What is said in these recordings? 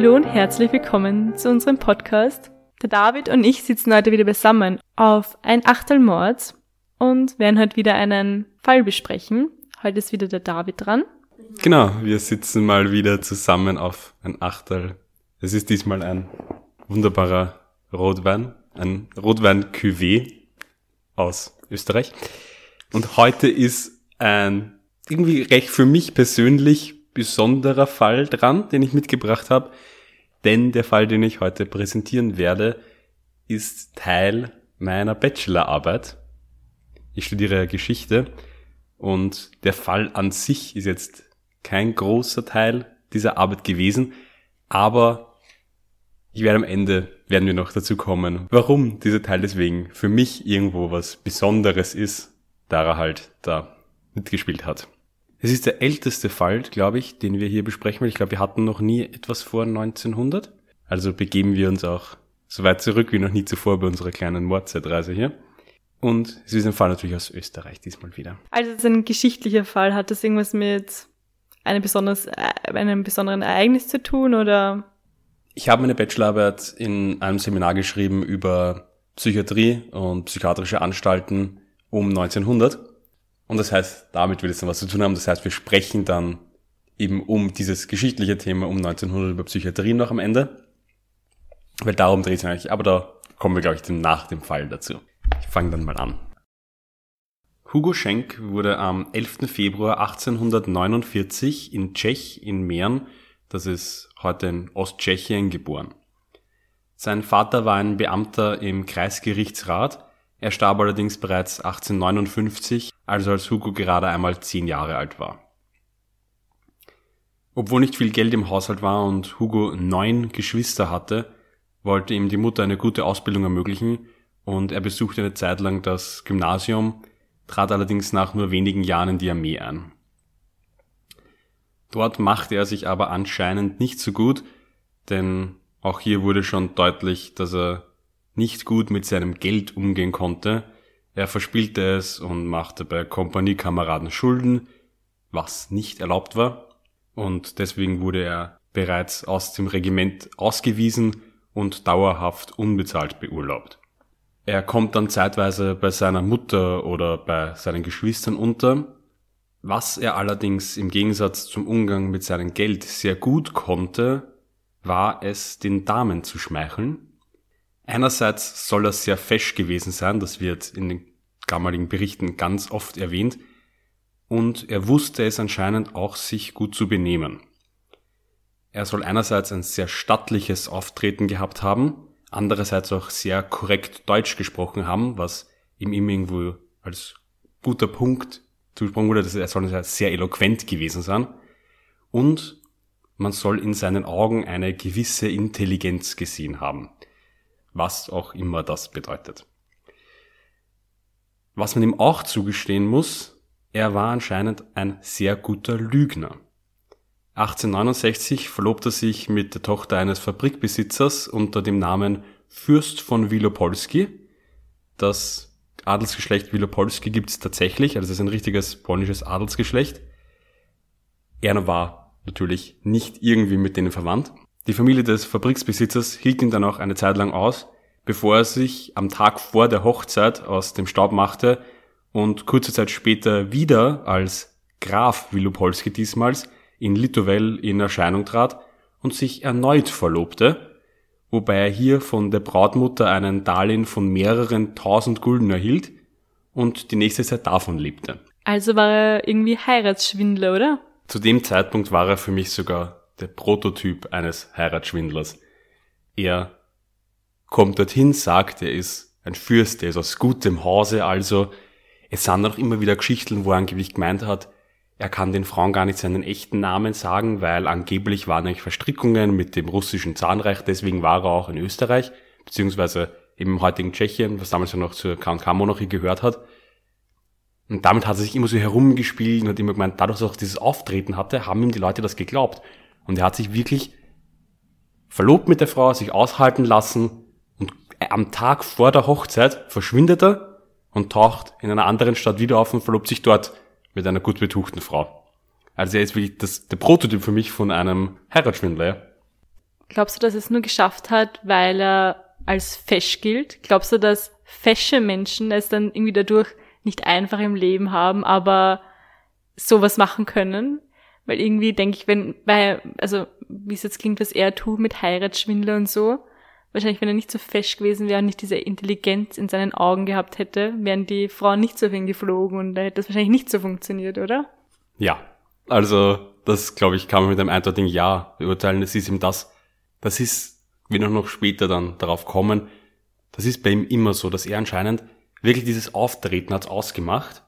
Hallo und herzlich willkommen zu unserem Podcast. Der David und ich sitzen heute wieder beisammen auf ein Achtel Mords und werden heute wieder einen Fall besprechen. Heute ist wieder der David dran. Genau, wir sitzen mal wieder zusammen auf ein Achtel. Es ist diesmal ein wunderbarer Rotwein, ein Rotwein Cuvée aus Österreich. Und heute ist ein irgendwie recht für mich persönlich besonderer Fall dran, den ich mitgebracht habe. Denn der Fall, den ich heute präsentieren werde, ist Teil meiner Bachelorarbeit. Ich studiere Geschichte und der Fall an sich ist jetzt kein großer Teil dieser Arbeit gewesen, aber ich werde am Ende, werden wir noch dazu kommen, warum dieser Teil deswegen für mich irgendwo was Besonderes ist, da er halt da mitgespielt hat. Es ist der älteste Fall, glaube ich, den wir hier besprechen, weil ich glaube, wir hatten noch nie etwas vor 1900. Also begeben wir uns auch so weit zurück wie noch nie zuvor bei unserer kleinen Mordzeitreise hier. Und es ist ein Fall natürlich aus Österreich diesmal wieder. Also es ist ein geschichtlicher Fall. Hat das irgendwas mit einem, besonders, äh, einem besonderen Ereignis zu tun oder? Ich habe meine Bachelorarbeit in einem Seminar geschrieben über Psychiatrie und psychiatrische Anstalten um 1900. Und das heißt, damit will es dann was zu tun haben. Das heißt, wir sprechen dann eben um dieses geschichtliche Thema um 1900 über Psychiatrie noch am Ende. Weil darum dreht es eigentlich. Aber da kommen wir, glaube ich, nach dem Fall dazu. Ich fange dann mal an. Hugo Schenk wurde am 11. Februar 1849 in Tschech in Mähren, das ist heute in Osttschechien, geboren. Sein Vater war ein Beamter im Kreisgerichtsrat, er starb allerdings bereits 1859, also als Hugo gerade einmal zehn Jahre alt war. Obwohl nicht viel Geld im Haushalt war und Hugo neun Geschwister hatte, wollte ihm die Mutter eine gute Ausbildung ermöglichen und er besuchte eine Zeit lang das Gymnasium, trat allerdings nach nur wenigen Jahren in die Armee ein. Dort machte er sich aber anscheinend nicht so gut, denn auch hier wurde schon deutlich, dass er nicht gut mit seinem Geld umgehen konnte. Er verspielte es und machte bei Kompaniekameraden Schulden, was nicht erlaubt war, und deswegen wurde er bereits aus dem Regiment ausgewiesen und dauerhaft unbezahlt beurlaubt. Er kommt dann zeitweise bei seiner Mutter oder bei seinen Geschwistern unter. Was er allerdings im Gegensatz zum Umgang mit seinem Geld sehr gut konnte, war es, den Damen zu schmeicheln. Einerseits soll er sehr fesch gewesen sein, das wird in den damaligen Berichten ganz oft erwähnt, und er wusste es anscheinend auch sich gut zu benehmen. Er soll einerseits ein sehr stattliches Auftreten gehabt haben, andererseits auch sehr korrekt Deutsch gesprochen haben, was ihm immer irgendwo als guter Punkt zugesprochen wurde, dass er soll sehr eloquent gewesen sein. Und man soll in seinen Augen eine gewisse Intelligenz gesehen haben. Was auch immer das bedeutet. Was man ihm auch zugestehen muss, er war anscheinend ein sehr guter Lügner. 1869 verlobte er sich mit der Tochter eines Fabrikbesitzers unter dem Namen Fürst von Wilopolski. Das Adelsgeschlecht Wilopolski gibt es tatsächlich, also es ist ein richtiges polnisches Adelsgeschlecht. Er war natürlich nicht irgendwie mit denen verwandt. Die Familie des Fabriksbesitzers hielt ihn dann auch eine Zeit lang aus, bevor er sich am Tag vor der Hochzeit aus dem Staub machte und kurze Zeit später wieder als Graf Wilopolski diesmals in Litovel in Erscheinung trat und sich erneut verlobte, wobei er hier von der Brautmutter einen Darlehen von mehreren tausend Gulden erhielt und die nächste Zeit davon lebte. Also war er irgendwie Heiratsschwindler, oder? Zu dem Zeitpunkt war er für mich sogar der Prototyp eines Heiratsschwindlers. Er kommt dorthin, sagt, er ist ein Fürst, er ist aus gutem Hause, also es sind auch immer wieder Geschichten, wo er angeblich gemeint hat, er kann den Frauen gar nicht seinen echten Namen sagen, weil angeblich waren eigentlich Verstrickungen mit dem russischen Zahnreich, deswegen war er auch in Österreich, beziehungsweise im heutigen Tschechien, was damals ja noch zur K&K-Monarchie gehört hat. Und damit hat er sich immer so herumgespielt und hat immer gemeint, dadurch, dass er auch dieses Auftreten hatte, haben ihm die Leute das geglaubt. Und er hat sich wirklich verlobt mit der Frau, sich aushalten lassen und am Tag vor der Hochzeit verschwindet er und taucht in einer anderen Stadt wieder auf und verlobt sich dort mit einer gut betuchten Frau. Also er ist wirklich das, der Prototyp für mich von einem Heiratsschwindler. Glaubst du, dass er es nur geschafft hat, weil er als fesch gilt? Glaubst du, dass fesche Menschen es dann irgendwie dadurch nicht einfach im Leben haben, aber sowas machen können? Weil irgendwie denke ich, wenn, weil, also wie es jetzt klingt, was er tut mit Heiratsschwindler und so, wahrscheinlich wenn er nicht so fesch gewesen wäre und nicht diese Intelligenz in seinen Augen gehabt hätte, wären die Frauen nicht so hingeflogen und da hätte das wahrscheinlich nicht so funktioniert, oder? Ja, also das glaube ich kann man mit einem eindeutigen Ja beurteilen. Es ist ihm das, das ist, wir noch später dann darauf kommen, das ist bei ihm immer so, dass er anscheinend wirklich dieses Auftreten hat's ausgemacht.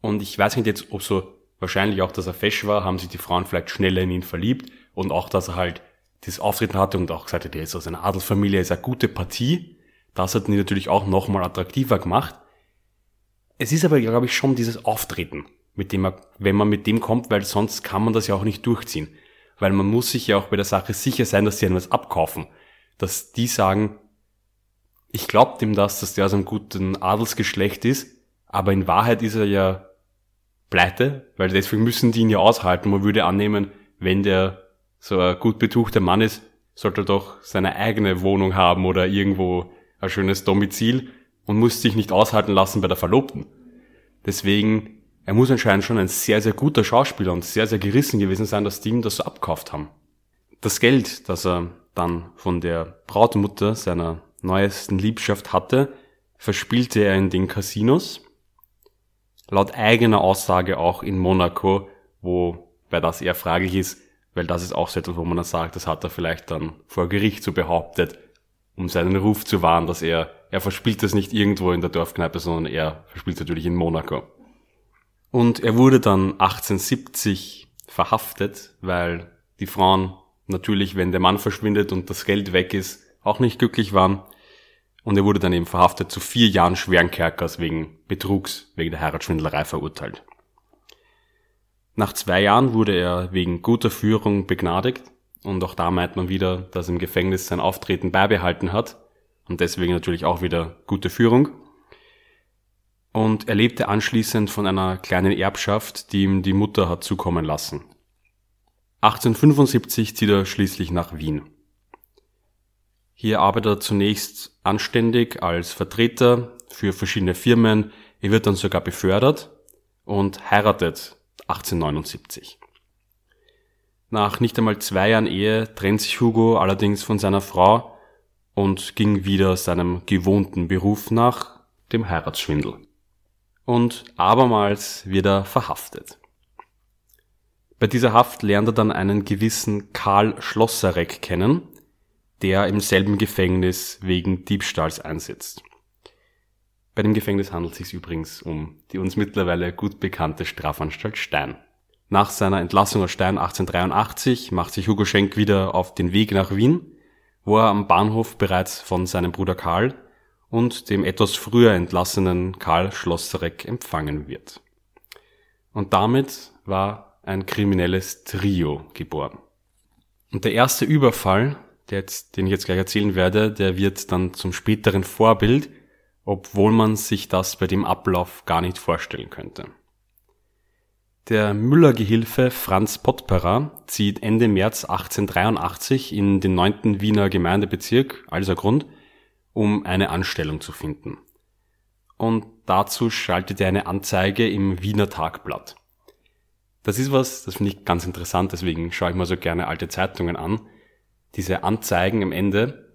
Und ich weiß nicht jetzt, ob so wahrscheinlich auch, dass er fesch war, haben sich die Frauen vielleicht schneller in ihn verliebt und auch, dass er halt dieses Auftreten hatte und auch gesagt hat, er ist aus einer Adelsfamilie, ist eine gute Partie. Das hat ihn natürlich auch nochmal attraktiver gemacht. Es ist aber, glaube ich, schon dieses Auftreten, mit dem er, wenn man mit dem kommt, weil sonst kann man das ja auch nicht durchziehen. Weil man muss sich ja auch bei der Sache sicher sein, dass sie einem was abkaufen. Dass die sagen, ich glaube dem das, dass der aus einem guten Adelsgeschlecht ist, aber in Wahrheit ist er ja pleite, weil deswegen müssen die ihn ja aushalten. Man würde annehmen, wenn der so ein gut betuchter Mann ist, sollte er doch seine eigene Wohnung haben oder irgendwo ein schönes Domizil und muss sich nicht aushalten lassen bei der Verlobten. Deswegen, er muss anscheinend schon ein sehr, sehr guter Schauspieler und sehr, sehr gerissen gewesen sein, dass die ihm das so abkauft haben. Das Geld, das er dann von der Brautmutter seiner neuesten Liebschaft hatte, verspielte er in den Casinos. Laut eigener Aussage auch in Monaco, wo bei das eher fraglich ist, weil das ist auch so etwas, wo man dann sagt, das hat er vielleicht dann vor Gericht so behauptet, um seinen Ruf zu wahren, dass er, er verspielt das nicht irgendwo in der Dorfkneipe, sondern er verspielt natürlich in Monaco. Und er wurde dann 1870 verhaftet, weil die Frauen natürlich, wenn der Mann verschwindet und das Geld weg ist, auch nicht glücklich waren. Und er wurde dann eben verhaftet zu vier Jahren schweren Kerkers wegen Betrugs, wegen der Heiratsschwindelerei verurteilt. Nach zwei Jahren wurde er wegen guter Führung begnadigt und auch da meint man wieder, dass im Gefängnis sein Auftreten beibehalten hat und deswegen natürlich auch wieder gute Führung. Und er lebte anschließend von einer kleinen Erbschaft, die ihm die Mutter hat zukommen lassen. 1875 zieht er schließlich nach Wien. Hier arbeitet er zunächst anständig als Vertreter für verschiedene Firmen. Er wird dann sogar befördert und heiratet 1879. Nach nicht einmal zwei Jahren Ehe trennt sich Hugo allerdings von seiner Frau und ging wieder seinem gewohnten Beruf nach, dem Heiratsschwindel. Und abermals wird er verhaftet. Bei dieser Haft lernt er dann einen gewissen Karl Schlosserek kennen, der im selben Gefängnis wegen Diebstahls einsetzt. Bei dem Gefängnis handelt es sich übrigens um die uns mittlerweile gut bekannte Strafanstalt Stein. Nach seiner Entlassung aus Stein 1883 macht sich Hugo Schenk wieder auf den Weg nach Wien, wo er am Bahnhof bereits von seinem Bruder Karl und dem etwas früher entlassenen Karl Schlosserek empfangen wird. Und damit war ein kriminelles Trio geboren. Und der erste Überfall, der jetzt, den ich jetzt gleich erzählen werde, der wird dann zum späteren Vorbild obwohl man sich das bei dem Ablauf gar nicht vorstellen könnte. Der Müller-Gehilfe Franz Pottperer zieht Ende März 1883 in den 9. Wiener Gemeindebezirk, also Grund, um eine Anstellung zu finden. Und dazu schaltet er eine Anzeige im Wiener Tagblatt. Das ist was, das finde ich ganz interessant, deswegen schaue ich mir so gerne alte Zeitungen an. Diese Anzeigen am Ende,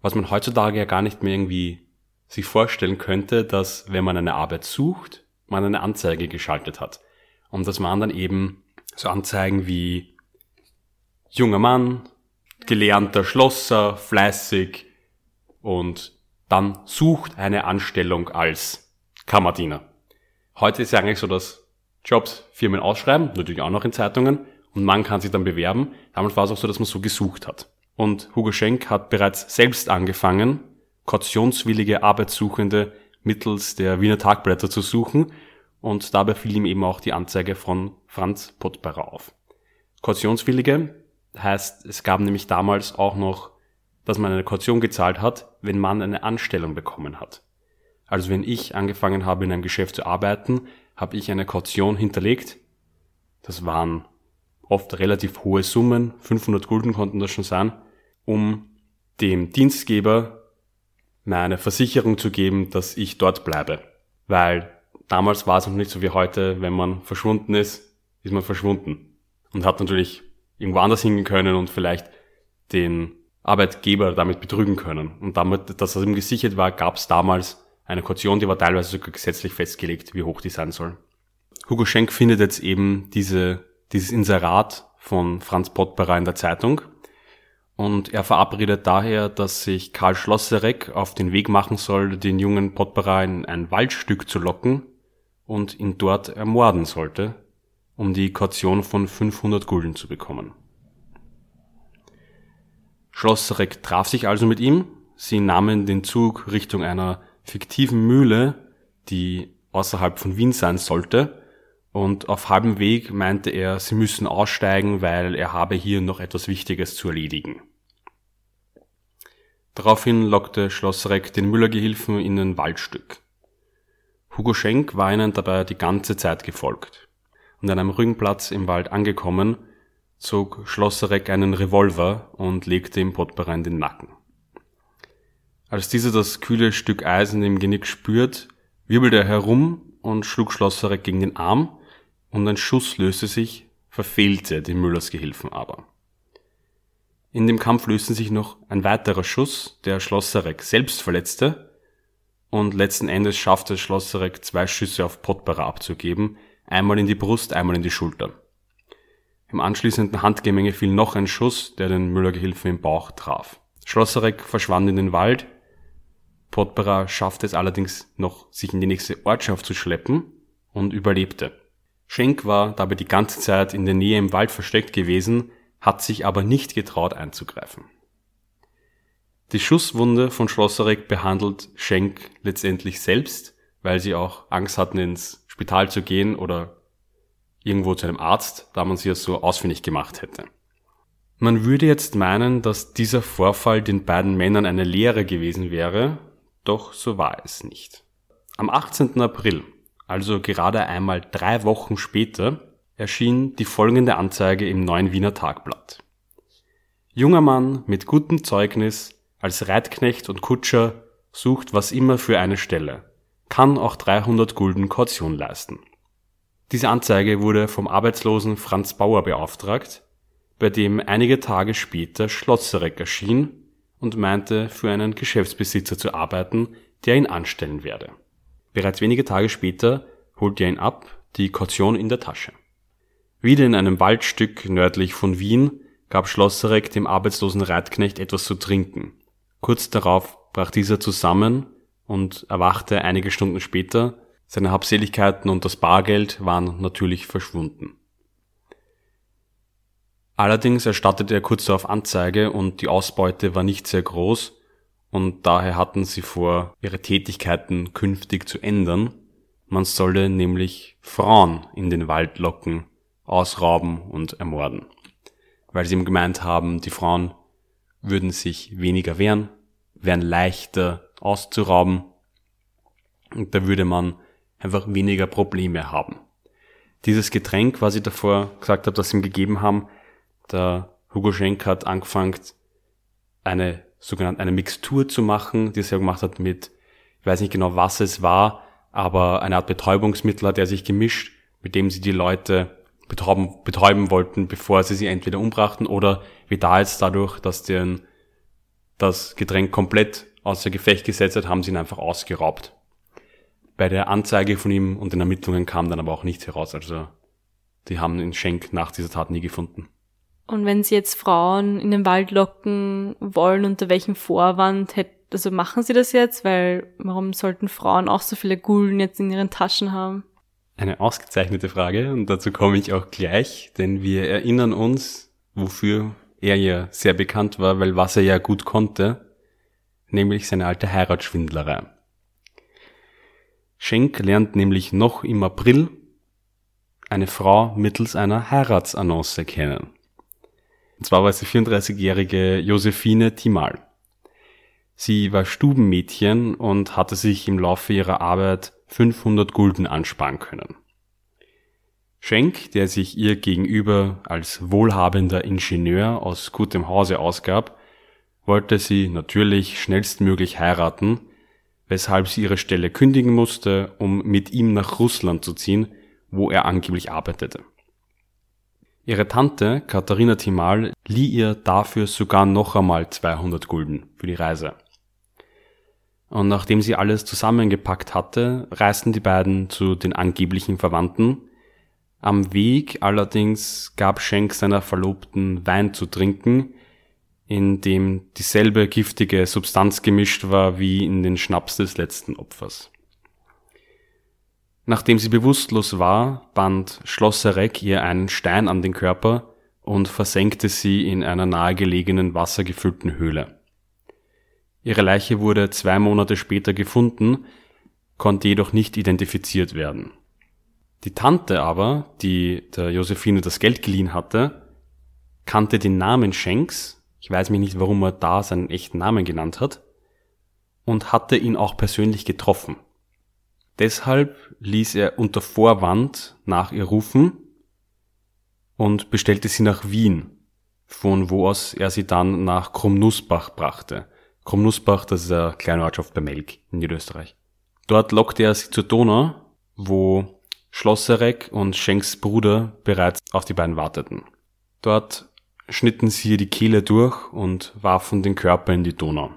was man heutzutage ja gar nicht mehr irgendwie sich vorstellen könnte, dass wenn man eine Arbeit sucht, man eine Anzeige geschaltet hat. Und das waren dann eben so Anzeigen wie junger Mann, gelernter Schlosser, fleißig und dann sucht eine Anstellung als Kammerdiener. Heute ist ja eigentlich so, dass Jobs Firmen ausschreiben, natürlich auch noch in Zeitungen, und man kann sich dann bewerben. Damals war es auch so, dass man so gesucht hat. Und Hugo Schenk hat bereits selbst angefangen, kautionswillige Arbeitssuchende mittels der Wiener Tagblätter zu suchen und dabei fiel ihm eben auch die Anzeige von Franz Pottberer auf. Kautionswillige heißt, es gab nämlich damals auch noch, dass man eine Kaution gezahlt hat, wenn man eine Anstellung bekommen hat. Also wenn ich angefangen habe in einem Geschäft zu arbeiten, habe ich eine Kaution hinterlegt. Das waren oft relativ hohe Summen, 500 Gulden konnten das schon sein, um dem Dienstgeber eine Versicherung zu geben, dass ich dort bleibe. Weil damals war es noch nicht so wie heute, wenn man verschwunden ist, ist man verschwunden. Und hat natürlich irgendwo anders hingehen können und vielleicht den Arbeitgeber damit betrügen können. Und damit, dass das ihm gesichert war, gab es damals eine Kaution, die war teilweise sogar gesetzlich festgelegt, wie hoch die sein soll. Hugo Schenk findet jetzt eben diese, dieses Inserat von Franz Pottberer in der Zeitung und er verabredet daher, dass sich Karl Schlosserek auf den Weg machen soll, den jungen Pottberer in ein Waldstück zu locken und ihn dort ermorden sollte, um die Kaution von 500 Gulden zu bekommen. Schlosserek traf sich also mit ihm. Sie nahmen den Zug Richtung einer fiktiven Mühle, die außerhalb von Wien sein sollte. Und auf halbem Weg meinte er, sie müssen aussteigen, weil er habe hier noch etwas Wichtiges zu erledigen. Daraufhin lockte Schlosserek den Müllergehilfen in ein Waldstück. Hugo Schenk war ihnen dabei die ganze Zeit gefolgt. Und an einem ruhigen Platz im Wald angekommen, zog Schlosserek einen Revolver und legte ihm Potberer den Nacken. Als dieser das kühle Stück Eisen im Genick spürt, wirbelte er herum und schlug Schlosserek gegen den Arm und ein Schuss löste sich, verfehlte den Müllers Gehilfen aber. In dem Kampf löste sich noch ein weiterer Schuss, der Schlosserek selbst verletzte und letzten Endes schaffte Schlosserek zwei Schüsse auf Potberer abzugeben, einmal in die Brust, einmal in die Schulter. Im anschließenden Handgemenge fiel noch ein Schuss, der den Müllergehilfen im Bauch traf. Schlosserek verschwand in den Wald. Potberer schaffte es allerdings noch, sich in die nächste Ortschaft zu schleppen und überlebte. Schenk war dabei die ganze Zeit in der Nähe im Wald versteckt gewesen, hat sich aber nicht getraut einzugreifen. Die Schusswunde von Schlosserek behandelt Schenk letztendlich selbst, weil sie auch Angst hatten, ins Spital zu gehen oder irgendwo zu einem Arzt, da man sie ja so ausfindig gemacht hätte. Man würde jetzt meinen, dass dieser Vorfall den beiden Männern eine Lehre gewesen wäre, doch so war es nicht. Am 18. April, also gerade einmal drei Wochen später, erschien die folgende Anzeige im neuen Wiener Tagblatt. Junger Mann mit gutem Zeugnis als Reitknecht und Kutscher sucht was immer für eine Stelle, kann auch 300 Gulden Kaution leisten. Diese Anzeige wurde vom arbeitslosen Franz Bauer beauftragt, bei dem einige Tage später Schlosserek erschien und meinte, für einen Geschäftsbesitzer zu arbeiten, der ihn anstellen werde. Bereits wenige Tage später holte er ihn ab, die Kaution in der Tasche. Wieder in einem Waldstück nördlich von Wien gab Schlosserek dem arbeitslosen Reitknecht etwas zu trinken. Kurz darauf brach dieser zusammen und erwachte einige Stunden später seine Habseligkeiten und das Bargeld waren natürlich verschwunden. Allerdings erstattete er kurz darauf Anzeige und die Ausbeute war nicht sehr groß und daher hatten sie vor, ihre Tätigkeiten künftig zu ändern. Man solle nämlich Frauen in den Wald locken, ausrauben und ermorden. Weil sie ihm gemeint haben, die Frauen würden sich weniger wehren, wären leichter auszurauben und da würde man einfach weniger Probleme haben. Dieses Getränk, was ich davor gesagt habe, dass sie ihm gegeben haben, der Hugo Schenk hat angefangen, eine sogenannte eine Mixtur zu machen, die er gemacht hat mit, ich weiß nicht genau, was es war, aber eine Art Betäubungsmittel hat er sich gemischt, mit dem sie die Leute betäuben, betäuben wollten, bevor sie sie entweder umbrachten oder wie da jetzt dadurch, dass deren das Getränk komplett außer Gefecht gesetzt hat, haben sie ihn einfach ausgeraubt. Bei der Anzeige von ihm und den Ermittlungen kam dann aber auch nichts heraus. Also die haben den Schenk nach dieser Tat nie gefunden. Und wenn sie jetzt Frauen in den Wald locken wollen, unter welchem Vorwand hätte, also machen sie das jetzt? Weil warum sollten Frauen auch so viele Gulden jetzt in ihren Taschen haben? Eine ausgezeichnete Frage und dazu komme ich auch gleich, denn wir erinnern uns, wofür er ja sehr bekannt war, weil was er ja gut konnte, nämlich seine alte Heiratsschwindlerei. Schenk lernt nämlich noch im April eine Frau mittels einer Heiratsannonce kennen. Und zwar war es die 34-jährige Josephine Timal. Sie war Stubenmädchen und hatte sich im Laufe ihrer Arbeit 500 Gulden ansparen können. Schenk, der sich ihr gegenüber als wohlhabender Ingenieur aus gutem Hause ausgab, wollte sie natürlich schnellstmöglich heiraten, weshalb sie ihre Stelle kündigen musste, um mit ihm nach Russland zu ziehen, wo er angeblich arbeitete. Ihre Tante, Katharina Timal, lieh ihr dafür sogar noch einmal 200 Gulden für die Reise. Und nachdem sie alles zusammengepackt hatte, reisten die beiden zu den angeblichen Verwandten. Am Weg allerdings gab Schenk seiner Verlobten Wein zu trinken, in dem dieselbe giftige Substanz gemischt war wie in den Schnaps des letzten Opfers. Nachdem sie bewusstlos war, band Schlosserek ihr einen Stein an den Körper und versenkte sie in einer nahegelegenen wassergefüllten Höhle. Ihre Leiche wurde zwei Monate später gefunden, konnte jedoch nicht identifiziert werden. Die Tante aber, die der Josephine das Geld geliehen hatte, kannte den Namen Schenks, ich weiß mich nicht, warum er da seinen echten Namen genannt hat, und hatte ihn auch persönlich getroffen. Deshalb ließ er unter Vorwand nach ihr rufen und bestellte sie nach Wien, von wo aus er sie dann nach Krumnussbach brachte. Krumnussbach, das ist eine kleine Ortschaft bei Melk in Niederösterreich. Dort lockte er sie zur Donau, wo Schlosserek und Schenks Bruder bereits auf die beiden warteten. Dort schnitten sie ihr die Kehle durch und warfen den Körper in die Donau.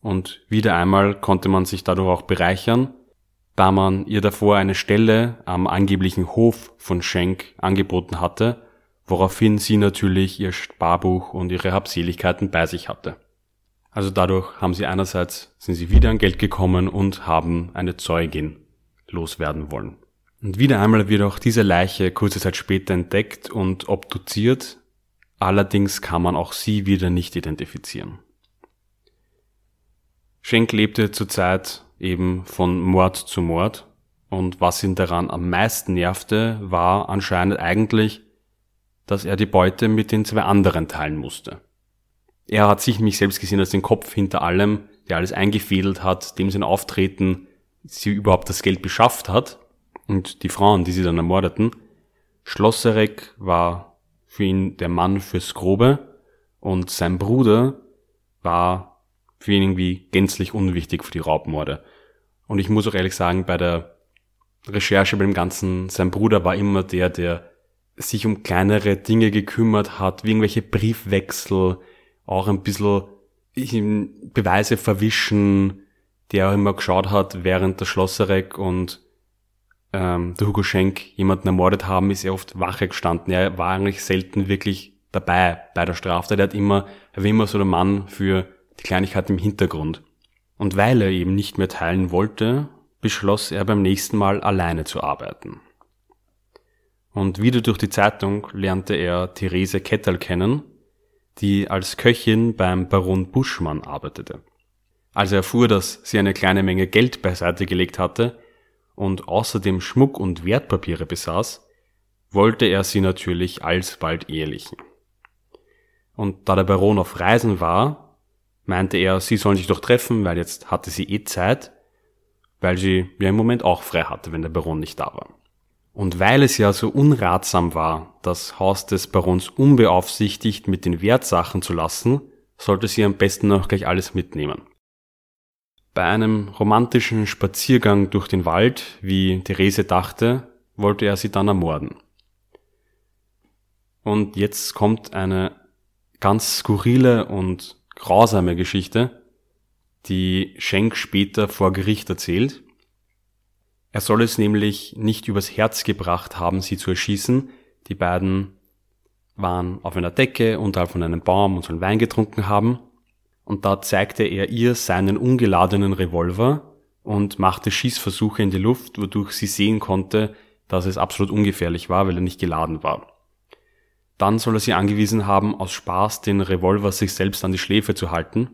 Und wieder einmal konnte man sich dadurch auch bereichern, da man ihr davor eine Stelle am angeblichen Hof von Schenk angeboten hatte, woraufhin sie natürlich ihr Sparbuch und ihre Habseligkeiten bei sich hatte. Also dadurch haben sie einerseits, sind sie wieder an Geld gekommen und haben eine Zeugin loswerden wollen. Und wieder einmal wird auch diese Leiche kurze Zeit später entdeckt und obduziert, allerdings kann man auch sie wieder nicht identifizieren. Schenk lebte zurzeit eben von Mord zu Mord. Und was ihn daran am meisten nervte, war anscheinend eigentlich, dass er die Beute mit den zwei anderen teilen musste. Er hat sich nämlich selbst gesehen als den Kopf hinter allem, der alles eingefädelt hat, dem sein Auftreten sie überhaupt das Geld beschafft hat und die Frauen, die sie dann ermordeten. Schlosserek war für ihn der Mann fürs Grobe und sein Bruder war für ihn irgendwie gänzlich unwichtig für die Raubmorde. Und ich muss auch ehrlich sagen, bei der Recherche bei dem Ganzen, sein Bruder war immer der, der sich um kleinere Dinge gekümmert hat, wie irgendwelche Briefwechsel, auch ein bisschen Beweise verwischen, der auch immer geschaut hat, während der Schlosserek und ähm, der Hugo Schenk jemanden ermordet haben, ist er oft Wache gestanden. Er war eigentlich selten wirklich dabei bei der Straftat. Er hat immer, er war immer so der Mann für die Kleinigkeit im Hintergrund. Und weil er eben nicht mehr teilen wollte, beschloss er beim nächsten Mal alleine zu arbeiten. Und wieder durch die Zeitung lernte er Therese Kettel kennen, die als Köchin beim Baron Buschmann arbeitete. Als er erfuhr, dass sie eine kleine Menge Geld beiseite gelegt hatte und außerdem Schmuck und Wertpapiere besaß, wollte er sie natürlich alsbald ehelichen. Und da der Baron auf Reisen war, meinte er, sie sollen sich doch treffen, weil jetzt hatte sie eh Zeit, weil sie ja im Moment auch frei hatte, wenn der Baron nicht da war. Und weil es ja so unratsam war, das Haus des Barons unbeaufsichtigt mit den Wertsachen zu lassen, sollte sie am besten auch gleich alles mitnehmen. Bei einem romantischen Spaziergang durch den Wald, wie Therese dachte, wollte er sie dann ermorden. Und jetzt kommt eine ganz skurrile und grausame Geschichte, die Schenk später vor Gericht erzählt. Er soll es nämlich nicht übers Herz gebracht haben, sie zu erschießen. Die beiden waren auf einer Decke unterhalb von einem Baum und sollen Wein getrunken haben. Und da zeigte er ihr seinen ungeladenen Revolver und machte Schießversuche in die Luft, wodurch sie sehen konnte, dass es absolut ungefährlich war, weil er nicht geladen war. Dann soll er sie angewiesen haben, aus Spaß den Revolver sich selbst an die Schläfe zu halten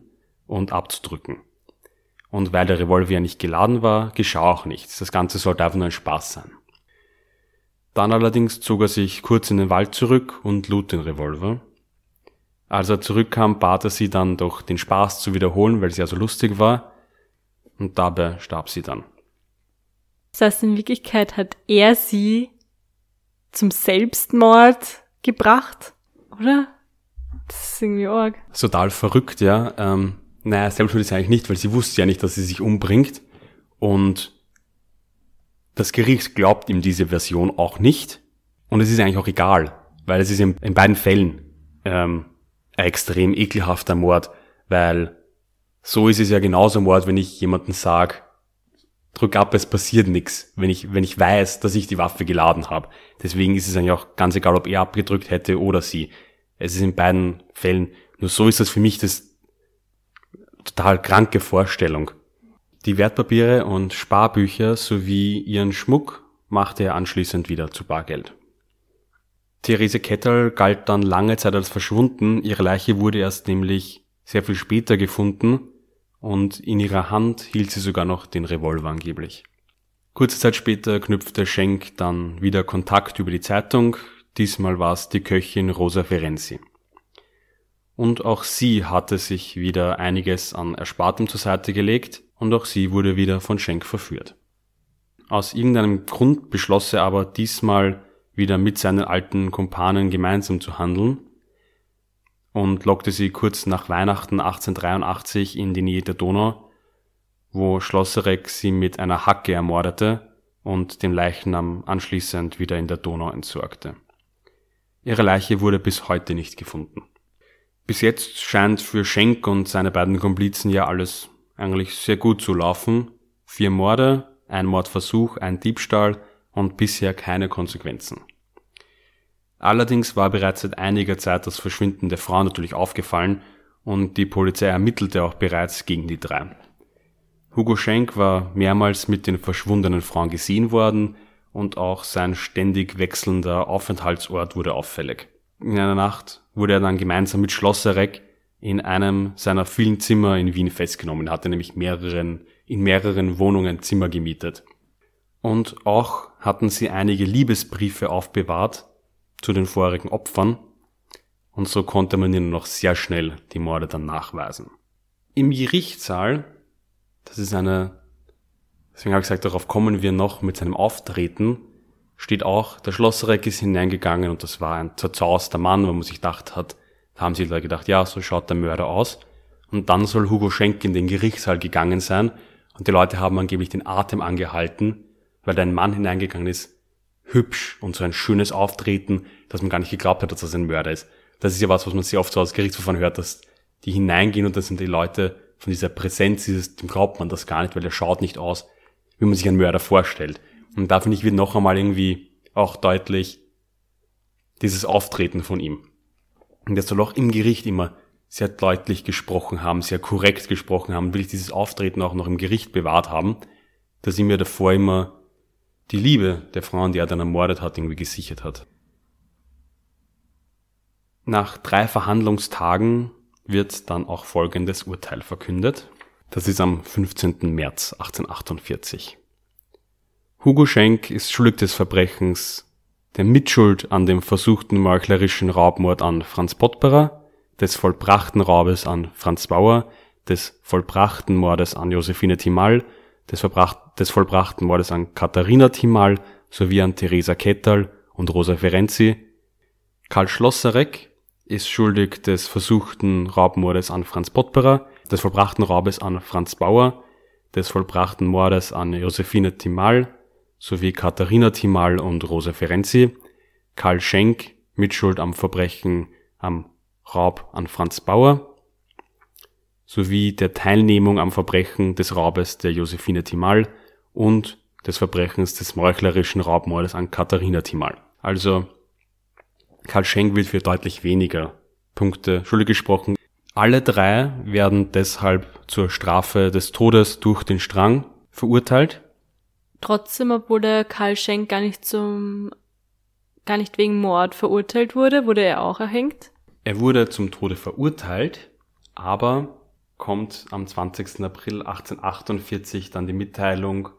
und abzudrücken. Und weil der Revolver ja nicht geladen war, geschah auch nichts. Das Ganze sollte einfach nur ein Spaß sein. Dann allerdings zog er sich kurz in den Wald zurück und lud den Revolver. Als er zurückkam, bat er sie dann doch den Spaß zu wiederholen, weil sie ja so lustig war. Und dabei starb sie dann. Das heißt, in Wirklichkeit hat er sie zum Selbstmord gebracht, oder? Das ist irgendwie arg. Total verrückt, ja. Ähm, naja, Selbstmord ist eigentlich nicht, weil sie wusste ja nicht, dass sie sich umbringt. Und das Gericht glaubt ihm diese Version auch nicht. Und es ist eigentlich auch egal, weil es ist in, in beiden Fällen ähm, ein extrem ekelhafter Mord, weil so ist es ja genauso Mord, wenn ich jemanden sag, drück ab, es passiert nichts, wenn ich, wenn ich weiß, dass ich die Waffe geladen habe. Deswegen ist es eigentlich auch ganz egal, ob er abgedrückt hätte oder sie. Es ist in beiden Fällen, nur so ist das für mich das total kranke Vorstellung. Die Wertpapiere und Sparbücher sowie ihren Schmuck machte er anschließend wieder zu Bargeld. Therese Kettel galt dann lange Zeit als verschwunden, ihre Leiche wurde erst nämlich sehr viel später gefunden und in ihrer Hand hielt sie sogar noch den Revolver angeblich. Kurze Zeit später knüpfte Schenk dann wieder Kontakt über die Zeitung, diesmal war es die Köchin Rosa Ferenzi. Und auch sie hatte sich wieder einiges an Erspartem zur Seite gelegt und auch sie wurde wieder von Schenk verführt. Aus irgendeinem Grund beschloss er aber diesmal wieder mit seinen alten Kumpanen gemeinsam zu handeln und lockte sie kurz nach Weihnachten 1883 in die Nähe der Donau, wo Schlosserek sie mit einer Hacke ermordete und den Leichnam anschließend wieder in der Donau entsorgte. Ihre Leiche wurde bis heute nicht gefunden. Bis jetzt scheint für Schenk und seine beiden Komplizen ja alles eigentlich sehr gut zu laufen. Vier Morde, ein Mordversuch, ein Diebstahl und bisher keine Konsequenzen. Allerdings war bereits seit einiger Zeit das Verschwinden der Frau natürlich aufgefallen und die Polizei ermittelte auch bereits gegen die drei. Hugo Schenk war mehrmals mit den verschwundenen Frauen gesehen worden und auch sein ständig wechselnder Aufenthaltsort wurde auffällig. In einer Nacht wurde er dann gemeinsam mit Schlosserek in einem seiner vielen Zimmer in Wien festgenommen. Hatte nämlich mehreren, in mehreren Wohnungen Zimmer gemietet. Und auch hatten sie einige Liebesbriefe aufbewahrt, zu den vorigen Opfern und so konnte man ihnen noch sehr schnell die Morde dann nachweisen. Im Gerichtssaal, das ist eine, deswegen habe ich gesagt, darauf kommen wir noch mit seinem Auftreten, steht auch, der Schlossreck ist hineingegangen und das war ein zerzauster Mann, wo man sich gedacht hat, da haben sie da gedacht, ja, so schaut der Mörder aus. Und dann soll Hugo Schenk in den Gerichtssaal gegangen sein und die Leute haben angeblich den Atem angehalten, weil da ein Mann hineingegangen ist, hübsch und so ein schönes Auftreten, dass man gar nicht geglaubt hat, dass das ein Mörder ist. Das ist ja was, was man sehr oft so aus Gerichtsverfahren hört, dass die hineingehen und das sind die Leute von dieser Präsenz, dieses, dem glaubt man das gar nicht, weil er schaut nicht aus, wie man sich einen Mörder vorstellt. Und da finde ich, wird noch einmal irgendwie auch deutlich dieses Auftreten von ihm. Und er soll auch im Gericht immer sehr deutlich gesprochen haben, sehr korrekt gesprochen haben, will ich dieses Auftreten auch noch im Gericht bewahrt haben, dass ihm ja davor immer die Liebe der Frauen, die er dann ermordet hat, irgendwie gesichert hat. Nach drei Verhandlungstagen wird dann auch folgendes Urteil verkündet. Das ist am 15. März 1848. Hugo Schenk ist schuldig des Verbrechens der Mitschuld an dem versuchten meuchlerischen Raubmord an Franz Pottberer, des vollbrachten Raubes an Franz Bauer, des vollbrachten Mordes an Josephine Timal des, des vollbrachten Mordes an Katharina Timal sowie an Theresa Kettal und Rosa Ferenzi. Karl Schlosserek ist schuldig des versuchten Raubmordes an Franz Pottberer, des vollbrachten Raubes an Franz Bauer, des vollbrachten Mordes an Josephine Timal sowie Katharina Timal und Rosa Ferenzi. Karl Schenk Mitschuld am Verbrechen am Raub an Franz Bauer sowie der Teilnehmung am Verbrechen des Raubes der Josephine Timal und des Verbrechens des meuchlerischen Raubmordes an Katharina Timal. Also Karl Schenk wird für deutlich weniger Punkte schuldig gesprochen. Alle drei werden deshalb zur Strafe des Todes durch den Strang verurteilt. Trotzdem, obwohl der Karl Schenk gar nicht zum, gar nicht wegen Mord verurteilt wurde, wurde er auch erhängt? Er wurde zum Tode verurteilt, aber kommt am 20. April 1848 dann die Mitteilung,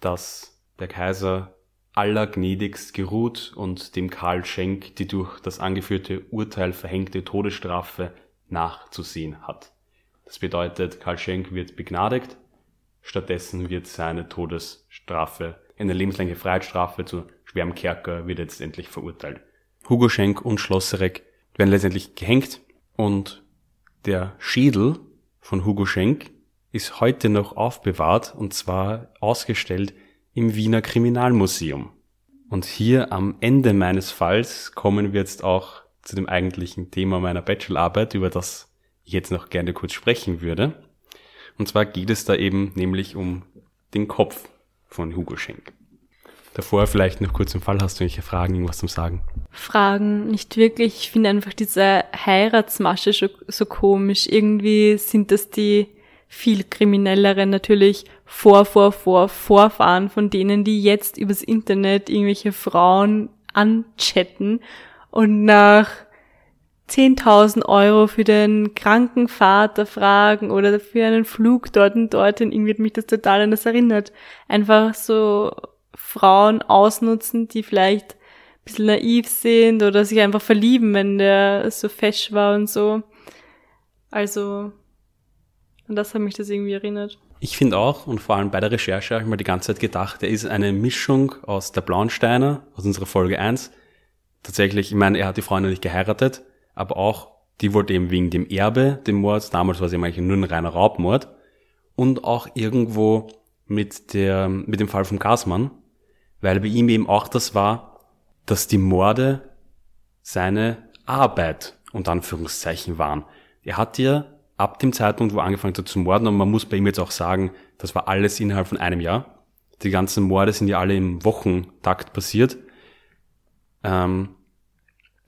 dass der Kaiser allergnädigst geruht und dem Karl Schenk die durch das angeführte Urteil verhängte Todesstrafe nachzusehen hat. Das bedeutet, Karl Schenk wird begnadigt, stattdessen wird seine Todesstrafe eine lebenslange Freiheitsstrafe zu schwerem Kerker wird jetzt endlich verurteilt. Hugo Schenk und Schlosserek werden letztendlich gehängt und der Schädel von Hugo Schenk ist heute noch aufbewahrt und zwar ausgestellt im Wiener Kriminalmuseum. Und hier am Ende meines Falls kommen wir jetzt auch zu dem eigentlichen Thema meiner Bachelorarbeit, über das ich jetzt noch gerne kurz sprechen würde. Und zwar geht es da eben nämlich um den Kopf von Hugo Schenk. Davor vielleicht noch kurz im Fall, hast du irgendwelche Fragen, irgendwas zum Sagen? Fragen nicht wirklich. Ich finde einfach diese Heiratsmasche so komisch. Irgendwie sind das die viel kriminelleren natürlich vor, vor, vor, Vorfahren von denen, die jetzt übers Internet irgendwelche Frauen anchatten und nach 10.000 Euro für den Krankenvater fragen oder für einen Flug dort und dorthin. Irgendwie hat mich das total an das erinnert. Einfach so Frauen ausnutzen, die vielleicht ein bisschen naiv sind oder sich einfach verlieben, wenn der so fesch war und so. Also, an das hat mich das irgendwie erinnert. Ich finde auch, und vor allem bei der Recherche habe ich mir die ganze Zeit gedacht, er ist eine Mischung aus der Blaunsteiner, aus unserer Folge 1. Tatsächlich, ich meine, er hat die Freundin nicht geheiratet, aber auch, die wollte eben wegen dem Erbe, dem Mord, damals war eben eigentlich nur ein reiner Raubmord, und auch irgendwo mit der, mit dem Fall vom Gasmann, weil bei ihm eben auch das war, dass die Morde seine Arbeit unter Anführungszeichen waren. Er hat ja ab dem Zeitpunkt, wo er angefangen hat zu morden, und man muss bei ihm jetzt auch sagen, das war alles innerhalb von einem Jahr. Die ganzen Morde sind ja alle im Wochentakt passiert. Ähm,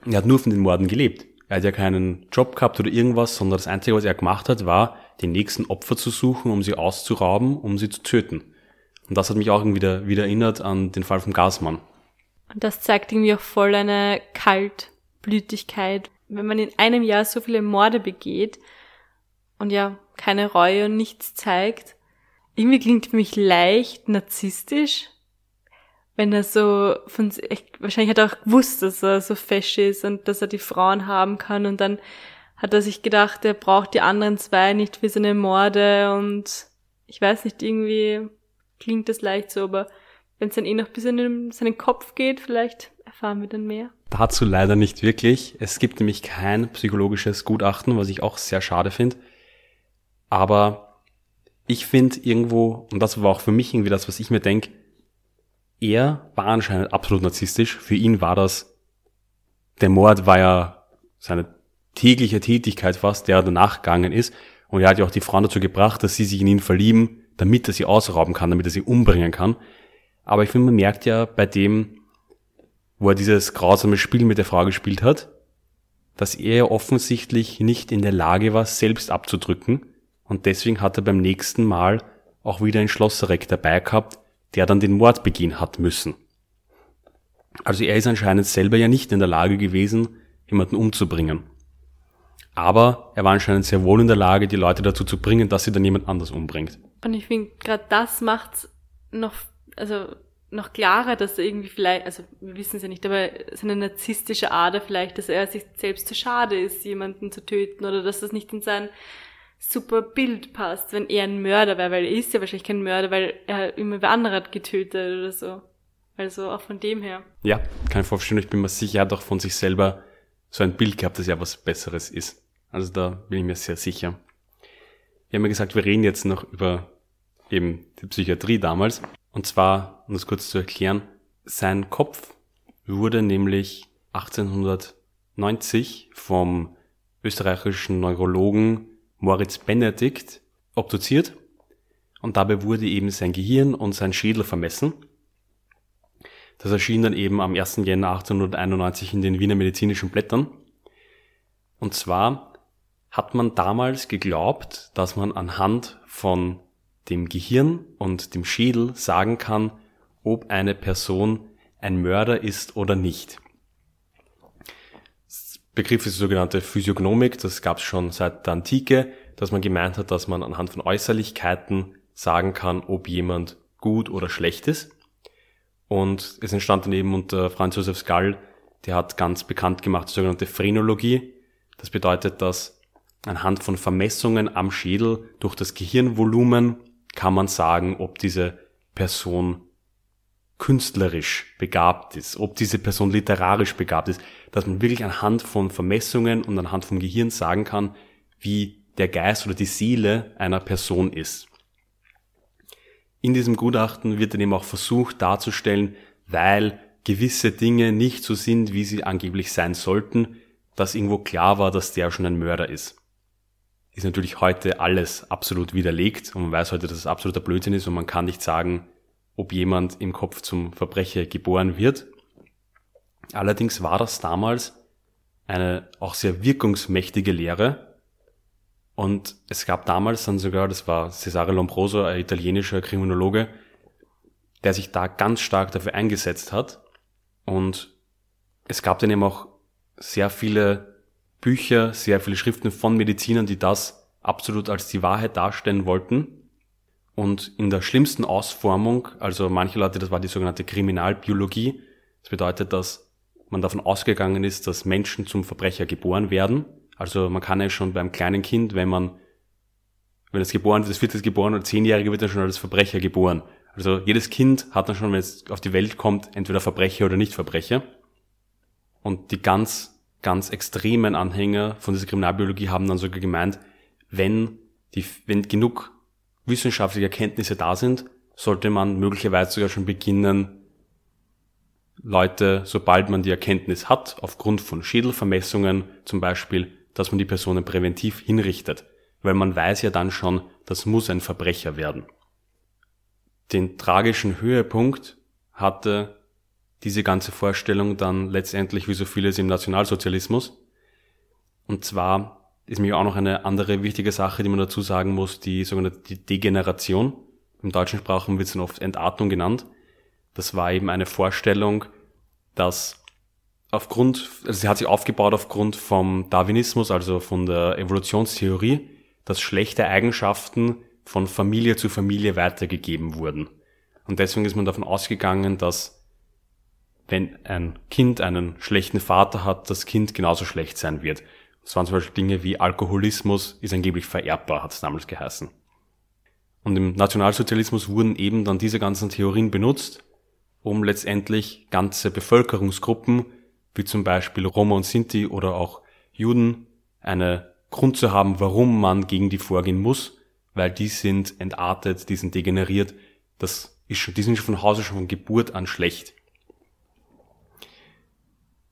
er hat nur von den Morden gelebt. Er hat ja keinen Job gehabt oder irgendwas, sondern das Einzige, was er gemacht hat, war, die nächsten Opfer zu suchen, um sie auszurauben, um sie zu töten. Und das hat mich auch irgendwie wieder, wieder erinnert an den Fall vom Gasmann. Und das zeigt irgendwie auch voll eine Kaltblütigkeit. Wenn man in einem Jahr so viele Morde begeht und ja keine Reue und nichts zeigt, irgendwie klingt für mich leicht narzisstisch, wenn er so von wahrscheinlich hat er auch gewusst, dass er so fesch ist und dass er die Frauen haben kann und dann hat er sich gedacht, er braucht die anderen zwei nicht für seine Morde und ich weiß nicht, irgendwie klingt das leicht so, aber wenn es dann eh noch bis in seinen Kopf geht, vielleicht erfahren wir dann mehr. Dazu leider nicht wirklich. Es gibt nämlich kein psychologisches Gutachten, was ich auch sehr schade finde. Aber ich finde irgendwo, und das war auch für mich irgendwie das, was ich mir denke, er war anscheinend absolut narzisstisch. Für ihn war das, der Mord war ja seine tägliche Tätigkeit fast, der danach gegangen ist. Und er hat ja auch die Frauen dazu gebracht, dass sie sich in ihn verlieben, damit er sie ausrauben kann, damit er sie umbringen kann. Aber ich finde, man merkt ja bei dem, wo er dieses grausame Spiel mit der Frau gespielt hat, dass er offensichtlich nicht in der Lage war, selbst abzudrücken. Und deswegen hat er beim nächsten Mal auch wieder ein Schlosserreck dabei gehabt, der dann den Mord begehen hat müssen. Also er ist anscheinend selber ja nicht in der Lage gewesen, jemanden umzubringen. Aber er war anscheinend sehr wohl in der Lage, die Leute dazu zu bringen, dass sie dann jemand anders umbringt. Und ich finde, gerade das macht's noch, also noch klarer, dass er irgendwie vielleicht, also wir wissen es ja nicht, aber seine narzisstische Ader vielleicht, dass er sich selbst zu schade ist, jemanden zu töten oder dass das nicht in sein super Bild passt, wenn er ein Mörder wäre, weil er ist ja wahrscheinlich kein Mörder, weil er immer wer andere hat getötet oder so. Also auch von dem her. Ja, kann ich vorstellen, ich bin mir sicher, er hat auch von sich selber so ein Bild gehabt, dass er was Besseres ist. Also da bin ich mir sehr sicher. Wir haben ja gesagt, wir reden jetzt noch über eben die Psychiatrie damals. Und zwar, um das kurz zu erklären, sein Kopf wurde nämlich 1890 vom österreichischen Neurologen Moritz Benedikt obduziert und dabei wurde eben sein Gehirn und sein Schädel vermessen. Das erschien dann eben am 1. Jänner 1891 in den Wiener medizinischen Blättern. Und zwar hat man damals geglaubt, dass man anhand von dem Gehirn und dem Schädel sagen kann, ob eine Person ein Mörder ist oder nicht. Begriff ist die sogenannte Physiognomik, das gab es schon seit der Antike, dass man gemeint hat, dass man anhand von Äußerlichkeiten sagen kann, ob jemand gut oder schlecht ist. Und es entstand dann eben unter Franz Josef Gall, der hat ganz bekannt gemacht die sogenannte Phrenologie. Das bedeutet, dass anhand von Vermessungen am Schädel durch das Gehirnvolumen kann man sagen, ob diese Person künstlerisch begabt ist, ob diese Person literarisch begabt ist, dass man wirklich anhand von Vermessungen und anhand vom Gehirn sagen kann, wie der Geist oder die Seele einer Person ist. In diesem Gutachten wird dann eben auch versucht darzustellen, weil gewisse Dinge nicht so sind, wie sie angeblich sein sollten, dass irgendwo klar war, dass der schon ein Mörder ist. Ist natürlich heute alles absolut widerlegt und man weiß heute, dass es absoluter Blödsinn ist und man kann nicht sagen, ob jemand im Kopf zum Verbrecher geboren wird. Allerdings war das damals eine auch sehr wirkungsmächtige Lehre. Und es gab damals dann sogar, das war Cesare Lombroso, ein italienischer Kriminologe, der sich da ganz stark dafür eingesetzt hat. Und es gab dann eben auch sehr viele Bücher, sehr viele Schriften von Medizinern, die das absolut als die Wahrheit darstellen wollten. Und in der schlimmsten Ausformung, also manche Leute, das war die sogenannte Kriminalbiologie. Das bedeutet, dass man davon ausgegangen ist, dass Menschen zum Verbrecher geboren werden. Also man kann ja schon beim kleinen Kind, wenn man, wenn es geboren wird, das wird jetzt geboren oder zehnjährige wird dann schon als Verbrecher geboren. Also jedes Kind hat dann schon, wenn es auf die Welt kommt, entweder Verbrecher oder nicht Verbrecher. Und die ganz, ganz extremen Anhänger von dieser Kriminalbiologie haben dann sogar gemeint, wenn die, wenn genug wissenschaftliche Erkenntnisse da sind, sollte man möglicherweise sogar schon beginnen, Leute, sobald man die Erkenntnis hat, aufgrund von Schädelvermessungen zum Beispiel, dass man die Personen präventiv hinrichtet, weil man weiß ja dann schon, das muss ein Verbrecher werden. Den tragischen Höhepunkt hatte diese ganze Vorstellung dann letztendlich wie so vieles im Nationalsozialismus. Und zwar ist mir auch noch eine andere wichtige Sache, die man dazu sagen muss, die sogenannte Degeneration. Im deutschen Sprachen wird es dann oft Entartung genannt. Das war eben eine Vorstellung, dass aufgrund, also sie hat sich aufgebaut aufgrund vom Darwinismus, also von der Evolutionstheorie, dass schlechte Eigenschaften von Familie zu Familie weitergegeben wurden. Und deswegen ist man davon ausgegangen, dass wenn ein Kind einen schlechten Vater hat, das Kind genauso schlecht sein wird. Das waren zum Beispiel Dinge wie Alkoholismus ist angeblich vererbbar, hat es damals geheißen. Und im Nationalsozialismus wurden eben dann diese ganzen Theorien benutzt, um letztendlich ganze Bevölkerungsgruppen, wie zum Beispiel Roma und Sinti oder auch Juden, eine Grund zu haben, warum man gegen die vorgehen muss, weil die sind entartet, die sind degeneriert, das ist schon, die sind schon von Hause schon von Geburt an schlecht.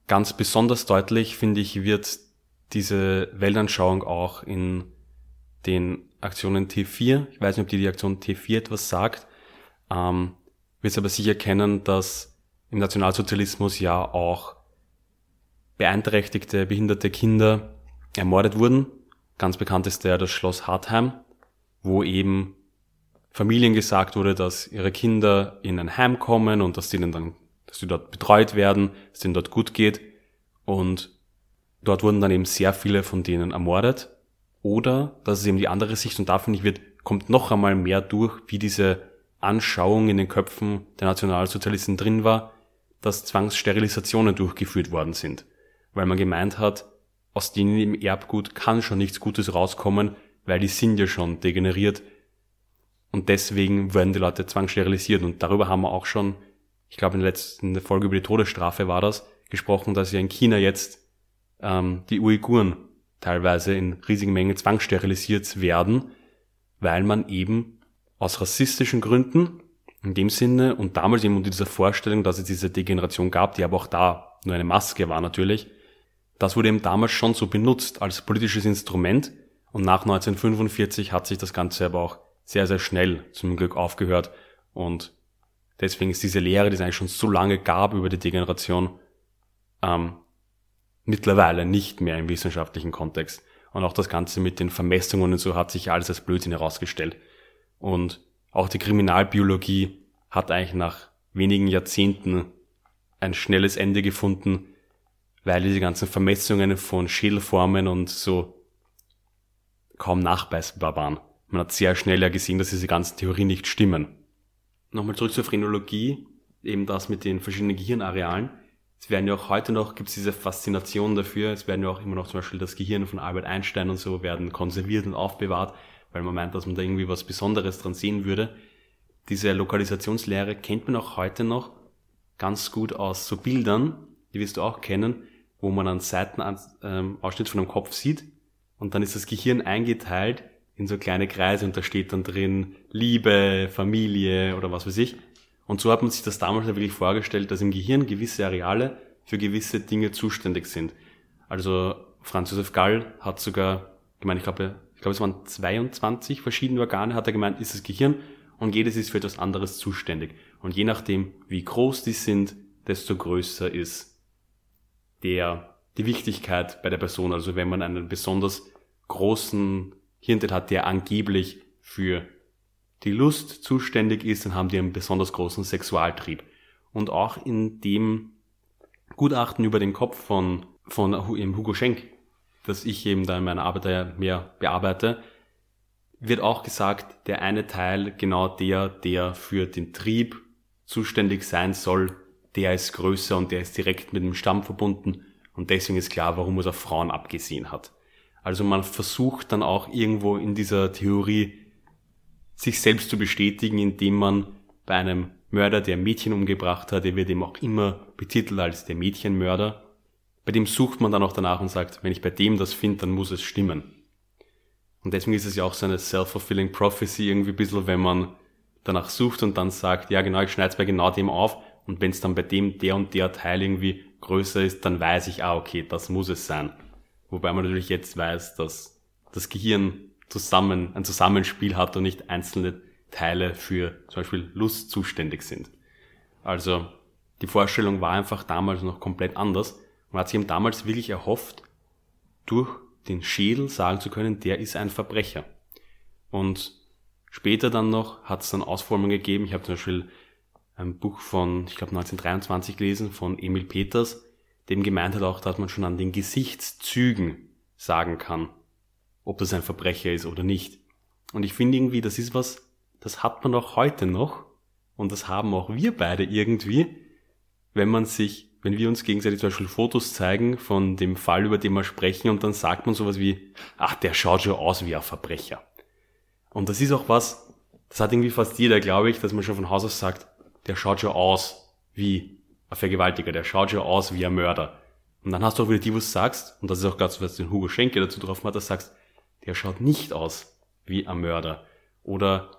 Ganz besonders deutlich, finde ich, wird diese Weltanschauung auch in den Aktionen T4. Ich weiß nicht, ob die, die Aktion T4 etwas sagt. Ähm, wird aber sicher kennen, dass im Nationalsozialismus ja auch beeinträchtigte, behinderte Kinder ermordet wurden. Ganz bekannt ist der das Schloss Hartheim, wo eben Familien gesagt wurde, dass ihre Kinder in ein Heim kommen und dass denen dann, dass sie dort betreut werden, dass ihnen dort gut geht. Und Dort wurden dann eben sehr viele von denen ermordet. Oder, das ist eben die andere Sicht und davon nicht wird, kommt noch einmal mehr durch, wie diese Anschauung in den Köpfen der Nationalsozialisten drin war, dass Zwangssterilisationen durchgeführt worden sind. Weil man gemeint hat, aus denen im Erbgut kann schon nichts Gutes rauskommen, weil die sind ja schon degeneriert. Und deswegen werden die Leute zwangssterilisiert. Und darüber haben wir auch schon, ich glaube in der letzten Folge über die Todesstrafe war das, gesprochen, dass ja in China jetzt ähm, die Uiguren teilweise in riesigen Mengen zwangssterilisiert werden, weil man eben aus rassistischen Gründen in dem Sinne und damals eben unter dieser Vorstellung, dass es diese Degeneration gab, die aber auch da nur eine Maske war natürlich, das wurde eben damals schon so benutzt als politisches Instrument. Und nach 1945 hat sich das Ganze aber auch sehr, sehr schnell zum Glück aufgehört. Und deswegen ist diese Lehre, die es eigentlich schon so lange gab über die Degeneration, ähm, mittlerweile nicht mehr im wissenschaftlichen Kontext. Und auch das Ganze mit den Vermessungen und so hat sich alles als Blödsinn herausgestellt. Und auch die Kriminalbiologie hat eigentlich nach wenigen Jahrzehnten ein schnelles Ende gefunden, weil diese ganzen Vermessungen von Schädelformen und so kaum nachweisbar waren. Man hat sehr schnell ja gesehen, dass diese ganzen Theorien nicht stimmen. Nochmal zurück zur Phrenologie, eben das mit den verschiedenen Gehirnarealen es werden ja auch heute noch, gibt es diese Faszination dafür, es werden ja auch immer noch zum Beispiel das Gehirn von Albert Einstein und so werden konserviert und aufbewahrt, weil man meint, dass man da irgendwie was Besonderes dran sehen würde. diese Lokalisationslehre kennt man auch heute noch ganz gut aus so Bildern, die wirst du auch kennen, wo man einen Seitenausschnitt von einem Kopf sieht und dann ist das Gehirn eingeteilt in so kleine Kreise und da steht dann drin Liebe, Familie oder was weiß ich. Und so hat man sich das damals wirklich vorgestellt, dass im Gehirn gewisse Areale für gewisse Dinge zuständig sind. Also Franz Josef Gall hat sogar gemeint, ich glaube, ich glaube, es waren 22 verschiedene Organe, hat er gemeint, ist das Gehirn und jedes ist für etwas anderes zuständig. Und je nachdem, wie groß die sind, desto größer ist der, die Wichtigkeit bei der Person. Also wenn man einen besonders großen Hirnteil hat, der angeblich für die Lust zuständig ist, dann haben die einen besonders großen Sexualtrieb. Und auch in dem Gutachten über den Kopf von, von Hugo Schenk, das ich eben da in meiner Arbeit mehr bearbeite, wird auch gesagt, der eine Teil, genau der, der für den Trieb zuständig sein soll, der ist größer und der ist direkt mit dem Stamm verbunden und deswegen ist klar, warum es auf Frauen abgesehen hat. Also man versucht dann auch irgendwo in dieser Theorie sich selbst zu bestätigen, indem man bei einem Mörder, der Mädchen umgebracht hat, der wird eben auch immer betitelt als der Mädchenmörder. Bei dem sucht man dann auch danach und sagt, wenn ich bei dem das finde, dann muss es stimmen. Und deswegen ist es ja auch so eine self-fulfilling prophecy irgendwie ein bisschen, wenn man danach sucht und dann sagt, ja genau, ich schneide es bei genau dem auf und wenn es dann bei dem der und der Teil irgendwie größer ist, dann weiß ich, ah okay, das muss es sein. Wobei man natürlich jetzt weiß, dass das Gehirn zusammen, ein Zusammenspiel hat und nicht einzelne Teile für zum Beispiel Lust zuständig sind. Also die Vorstellung war einfach damals noch komplett anders. Man hat sich eben damals wirklich erhofft, durch den Schädel sagen zu können, der ist ein Verbrecher. Und später dann noch hat es dann Ausformungen gegeben. Ich habe zum Beispiel ein Buch von, ich glaube 1923 gelesen, von Emil Peters, dem gemeint hat auch, dass man schon an den Gesichtszügen sagen kann, ob das ein Verbrecher ist oder nicht. Und ich finde irgendwie, das ist was, das hat man auch heute noch und das haben auch wir beide irgendwie, wenn man sich, wenn wir uns gegenseitig zum Beispiel Fotos zeigen von dem Fall, über den wir sprechen und dann sagt man sowas wie, ach, der schaut schon aus wie ein Verbrecher. Und das ist auch was, das hat irgendwie fast jeder, glaube ich, dass man schon von Haus aus sagt, der schaut schon aus wie ein Vergewaltiger, der schaut schon aus wie ein Mörder. Und dann hast du auch wieder die, wo du sagst, und das ist auch ganz, was den Hugo Schenke dazu drauf hat, dass du sagst, der schaut nicht aus wie ein Mörder. Oder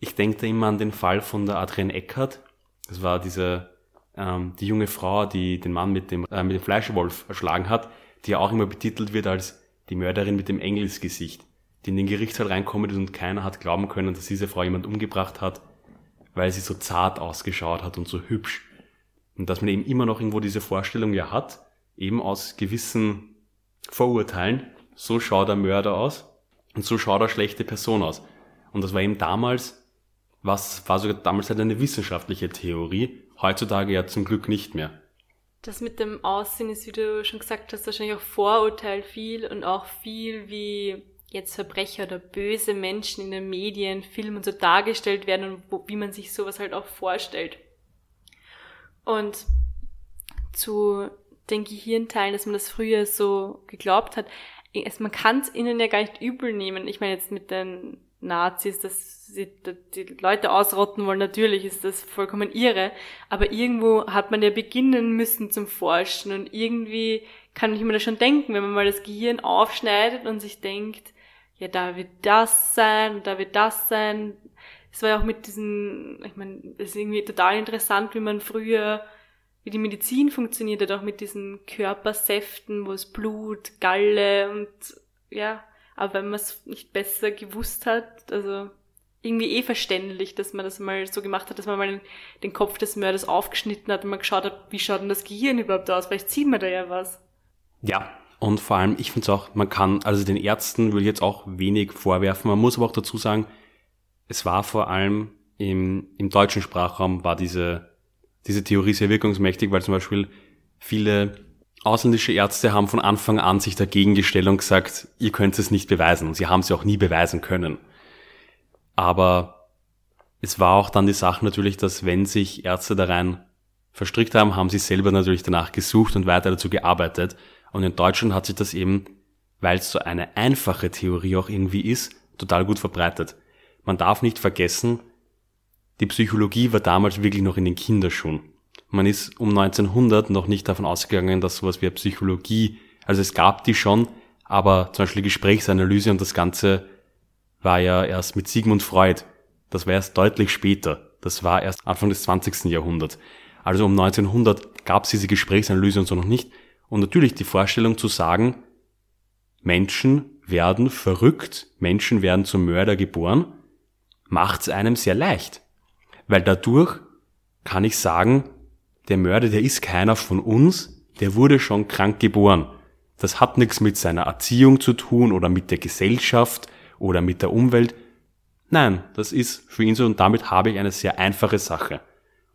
ich denke da immer an den Fall von der Adrienne Eckert. Das war diese, ähm, die junge Frau, die den Mann mit dem, äh, mit dem Fleischwolf erschlagen hat, die ja auch immer betitelt wird als die Mörderin mit dem Engelsgesicht, die in den Gerichtssaal reinkommt und keiner hat glauben können, dass diese Frau jemand umgebracht hat, weil sie so zart ausgeschaut hat und so hübsch. Und dass man eben immer noch irgendwo diese Vorstellung ja hat, eben aus gewissen Vorurteilen, so schaut der Mörder aus und so schaut eine schlechte Person aus. Und das war eben damals, was war sogar damals halt eine wissenschaftliche Theorie, heutzutage ja zum Glück nicht mehr. Das mit dem Aussehen ist, wie du schon gesagt hast, wahrscheinlich auch Vorurteil viel und auch viel, wie jetzt Verbrecher oder böse Menschen in den Medien, Filmen so dargestellt werden und wo, wie man sich sowas halt auch vorstellt. Und zu den Gehirnteilen, dass man das früher so geglaubt hat, man kann es ihnen ja gar nicht übel nehmen. Ich meine jetzt mit den Nazis, dass sie die Leute ausrotten wollen, natürlich ist das vollkommen irre, aber irgendwo hat man ja beginnen müssen zum Forschen und irgendwie kann ich mir das schon denken, wenn man mal das Gehirn aufschneidet und sich denkt, ja, da wird das sein da wird das sein. Es war ja auch mit diesen, ich meine, das ist irgendwie total interessant, wie man früher, wie die Medizin funktioniert hat, auch mit diesen Körpersäften, wo es Blut, Galle und ja, aber wenn man es nicht besser gewusst hat, also irgendwie eh verständlich, dass man das mal so gemacht hat, dass man mal den Kopf des Mörders aufgeschnitten hat und mal geschaut hat, wie schaut denn das Gehirn überhaupt aus? Vielleicht sieht man da ja was. Ja, und vor allem, ich finde es auch, man kann, also den Ärzten will ich jetzt auch wenig vorwerfen. Man muss aber auch dazu sagen, es war vor allem im, im deutschen Sprachraum war diese, diese Theorie sehr wirkungsmächtig, weil zum Beispiel viele ausländische Ärzte haben von Anfang an sich dagegen gestellt und gesagt, ihr könnt es nicht beweisen. Und sie haben es auch nie beweisen können. Aber es war auch dann die Sache natürlich, dass wenn sich Ärzte da rein verstrickt haben, haben sie selber natürlich danach gesucht und weiter dazu gearbeitet. Und in Deutschland hat sich das eben, weil es so eine einfache Theorie auch irgendwie ist, total gut verbreitet. Man darf nicht vergessen, die Psychologie war damals wirklich noch in den Kinderschuhen. Man ist um 1900 noch nicht davon ausgegangen, dass sowas wie Psychologie, also es gab die schon, aber zum Beispiel Gesprächsanalyse und das Ganze war ja erst mit Sigmund Freud. Das war erst deutlich später. Das war erst Anfang des 20. Jahrhunderts. Also um 1900 gab es diese Gesprächsanalyse und so noch nicht. Und natürlich die Vorstellung zu sagen, Menschen werden verrückt, Menschen werden zum Mörder geboren, macht es einem sehr leicht. Weil dadurch kann ich sagen, der Mörder, der ist keiner von uns, der wurde schon krank geboren. Das hat nichts mit seiner Erziehung zu tun oder mit der Gesellschaft oder mit der Umwelt. Nein, das ist für ihn so und damit habe ich eine sehr einfache Sache.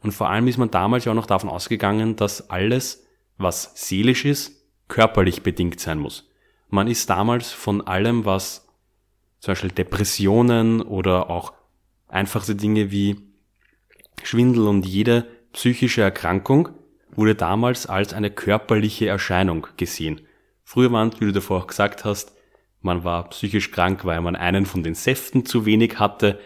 Und vor allem ist man damals ja auch noch davon ausgegangen, dass alles, was seelisch ist, körperlich bedingt sein muss. Man ist damals von allem, was zum Beispiel Depressionen oder auch einfachste Dinge wie Schwindel und jede psychische Erkrankung wurde damals als eine körperliche Erscheinung gesehen. Früher waren, wie du davor auch gesagt hast, man war psychisch krank, weil man einen von den Säften zu wenig hatte.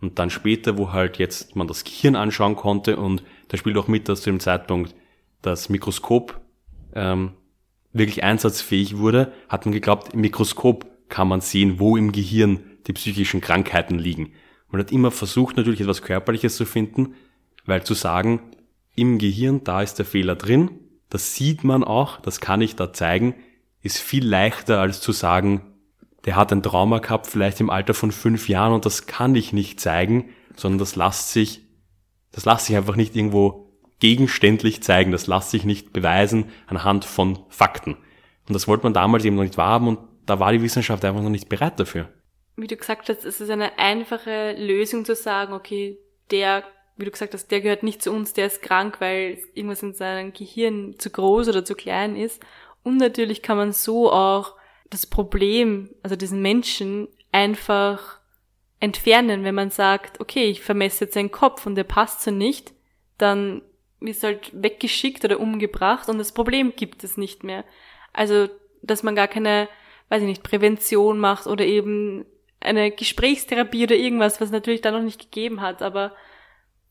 Und dann später, wo halt jetzt man das Gehirn anschauen konnte und da spielt auch mit, dass zu dem Zeitpunkt das Mikroskop ähm, wirklich einsatzfähig wurde, hat man geglaubt, im Mikroskop kann man sehen, wo im Gehirn die psychischen Krankheiten liegen. Man hat immer versucht, natürlich etwas Körperliches zu finden, weil zu sagen, im Gehirn, da ist der Fehler drin, das sieht man auch, das kann ich da zeigen, ist viel leichter als zu sagen, der hat ein Trauma gehabt, vielleicht im Alter von fünf Jahren und das kann ich nicht zeigen, sondern das lässt sich, das lässt sich einfach nicht irgendwo gegenständlich zeigen, das lässt sich nicht beweisen anhand von Fakten. Und das wollte man damals eben noch nicht wahrhaben und da war die Wissenschaft einfach noch nicht bereit dafür. Wie du gesagt hast, es ist eine einfache Lösung zu sagen, okay, der, wie du gesagt hast, der gehört nicht zu uns, der ist krank, weil irgendwas in seinem Gehirn zu groß oder zu klein ist. Und natürlich kann man so auch das Problem, also diesen Menschen einfach entfernen, wenn man sagt, okay, ich vermesse jetzt seinen Kopf und der passt so nicht, dann ist halt weggeschickt oder umgebracht und das Problem gibt es nicht mehr. Also, dass man gar keine, weiß ich nicht, Prävention macht oder eben eine Gesprächstherapie oder irgendwas, was natürlich da noch nicht gegeben hat, aber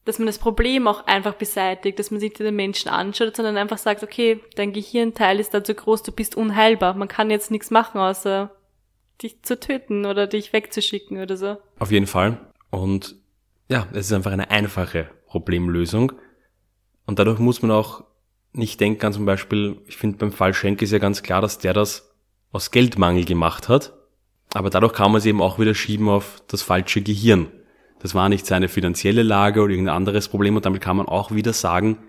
dass man das Problem auch einfach beseitigt, dass man sich den Menschen anschaut, sondern einfach sagt, okay, dein Gehirnteil ist da zu groß, du bist unheilbar. Man kann jetzt nichts machen, außer dich zu töten oder dich wegzuschicken oder so. Auf jeden Fall. Und ja, es ist einfach eine einfache Problemlösung. Und dadurch muss man auch nicht denken an zum Beispiel, ich finde beim Fall Schenk ist ja ganz klar, dass der das aus Geldmangel gemacht hat. Aber dadurch kann man es eben auch wieder schieben auf das falsche Gehirn. Das war nicht seine finanzielle Lage oder irgendein anderes Problem und damit kann man auch wieder sagen,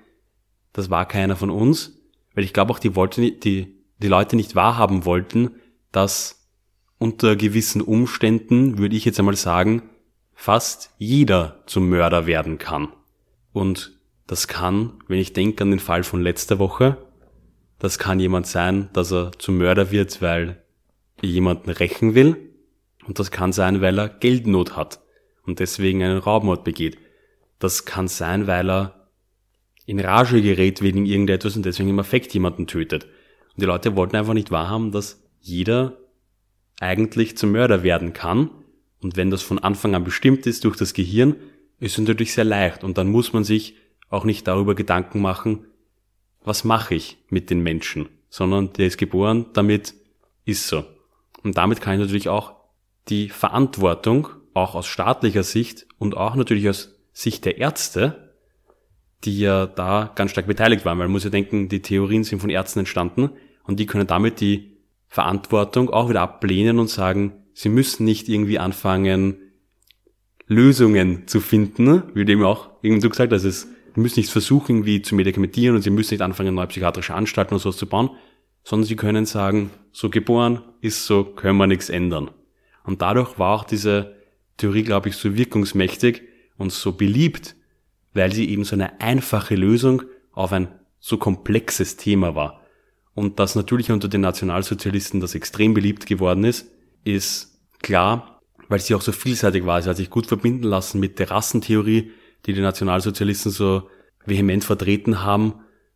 das war keiner von uns, weil ich glaube auch die, wollten, die, die Leute nicht wahrhaben wollten, dass unter gewissen Umständen, würde ich jetzt einmal sagen, fast jeder zum Mörder werden kann. Und das kann, wenn ich denke an den Fall von letzter Woche, das kann jemand sein, dass er zum Mörder wird, weil jemanden rächen will. Und das kann sein, weil er Geldnot hat und deswegen einen Raubmord begeht. Das kann sein, weil er in Rage gerät wegen irgendetwas und deswegen im Affekt jemanden tötet. Und die Leute wollten einfach nicht wahrhaben, dass jeder eigentlich zum Mörder werden kann. Und wenn das von Anfang an bestimmt ist durch das Gehirn, ist es natürlich sehr leicht. Und dann muss man sich auch nicht darüber Gedanken machen, was mache ich mit den Menschen, sondern der ist geboren, damit ist so. Und damit kann ich natürlich auch die Verantwortung auch aus staatlicher Sicht und auch natürlich aus Sicht der Ärzte, die ja da ganz stark beteiligt waren, weil man muss ja denken, die Theorien sind von Ärzten entstanden und die können damit die Verantwortung auch wieder ablehnen und sagen, sie müssen nicht irgendwie anfangen, Lösungen zu finden, wie dem auch irgendwie du gesagt hast, sie müssen nicht versuchen, irgendwie zu medikamentieren und sie müssen nicht anfangen, neue psychiatrische Anstalten oder sowas zu bauen, sondern sie können sagen, so geboren ist so, können wir nichts ändern. Und dadurch war auch diese Theorie, glaube ich, so wirkungsmächtig und so beliebt, weil sie eben so eine einfache Lösung auf ein so komplexes Thema war. Und dass natürlich unter den Nationalsozialisten das extrem beliebt geworden ist, ist klar, weil sie auch so vielseitig war. Sie hat sich gut verbinden lassen mit der Rassentheorie, die die Nationalsozialisten so vehement vertreten haben.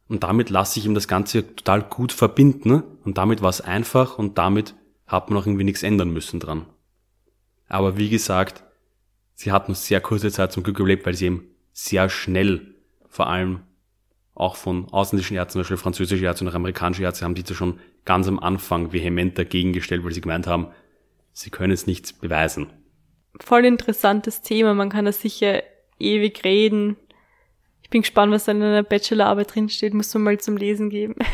Und damit lasse ich ihm das Ganze total gut verbinden. Und damit war es einfach und damit hat man auch irgendwie nichts ändern müssen dran. Aber wie gesagt, sie hat nur sehr kurze Zeit zum Glück überlebt, weil sie eben sehr schnell, vor allem auch von ausländischen Ärzten, zum Beispiel französische Ärzte und amerikanische Ärzte, haben die da schon ganz am Anfang vehement dagegen gestellt, weil sie gemeint haben, sie können es nicht beweisen. Voll interessantes Thema, man kann da sicher ewig reden. Ich bin gespannt, was da in einer Bachelorarbeit drinsteht, muss man mal zum Lesen geben.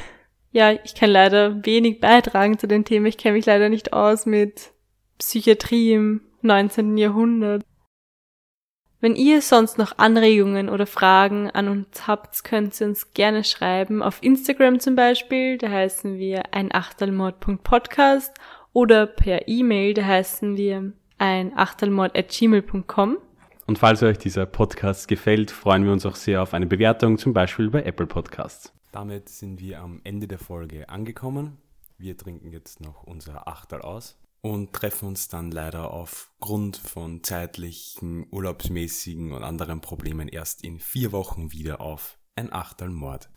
Ja, ich kann leider wenig beitragen zu dem Thema. Ich kenne mich leider nicht aus mit Psychiatrie im 19. Jahrhundert. Wenn ihr sonst noch Anregungen oder Fragen an uns habt, könnt ihr uns gerne schreiben. Auf Instagram zum Beispiel, da heißen wir ein Achtelmord.podcast oder per E-Mail, da heißen wir ein Achtelmord.gmail.com. Und falls euch dieser Podcast gefällt, freuen wir uns auch sehr auf eine Bewertung, zum Beispiel bei Apple Podcasts. Damit sind wir am Ende der Folge angekommen. Wir trinken jetzt noch unser Achtel aus und treffen uns dann leider aufgrund von zeitlichen, urlaubsmäßigen und anderen Problemen erst in vier Wochen wieder auf ein Achtelmord.